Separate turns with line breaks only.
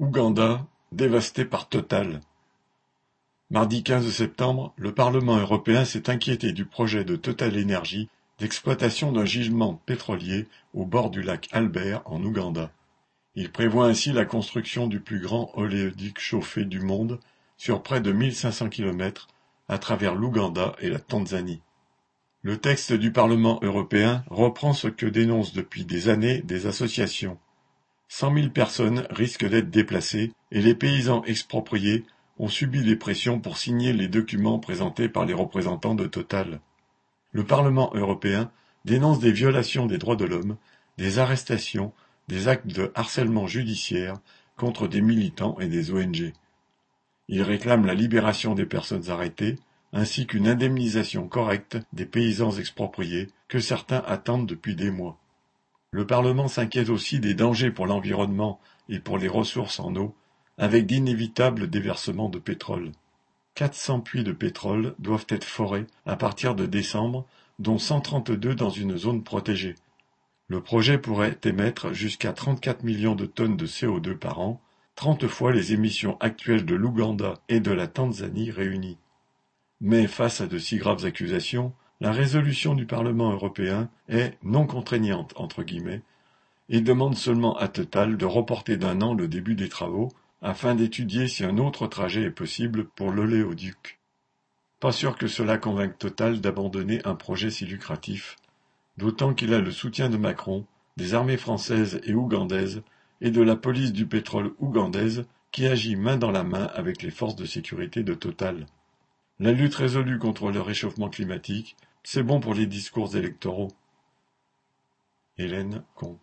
Ouganda, dévasté par Total. Mardi 15 septembre, le Parlement européen s'est inquiété du projet de Total Energy d'exploitation d'un gisement pétrolier au bord du lac Albert en Ouganda. Il prévoit ainsi la construction du plus grand oléoduc chauffé du monde sur près de 1500 km à travers l'Ouganda et la Tanzanie. Le texte du Parlement européen reprend ce que dénoncent depuis des années des associations. Cent mille personnes risquent d'être déplacées et les paysans expropriés ont subi des pressions pour signer les documents présentés par les représentants de Total. Le Parlement européen dénonce des violations des droits de l'homme, des arrestations, des actes de harcèlement judiciaire contre des militants et des ONG. Il réclame la libération des personnes arrêtées, ainsi qu'une indemnisation correcte des paysans expropriés que certains attendent depuis des mois. Le Parlement s'inquiète aussi des dangers pour l'environnement et pour les ressources en eau, avec d'inévitables déversements de pétrole. 400 puits de pétrole doivent être forés à partir de décembre, dont 132 dans une zone protégée. Le projet pourrait émettre jusqu'à 34 millions de tonnes de CO2 par an, 30 fois les émissions actuelles de l'Ouganda et de la Tanzanie réunies. Mais face à de si graves accusations, la résolution du Parlement européen est non contraignante entre guillemets et demande seulement à Total de reporter d'un an le début des travaux afin d'étudier si un autre trajet est possible pour l'oléoduc. Pas sûr que cela convainque Total d'abandonner un projet si lucratif, d'autant qu'il a le soutien de Macron, des armées françaises et ougandaises et de la police du pétrole ougandaise qui agit main dans la main avec les forces de sécurité de Total. La lutte résolue contre le réchauffement climatique c'est bon pour les discours électoraux. Hélène Comte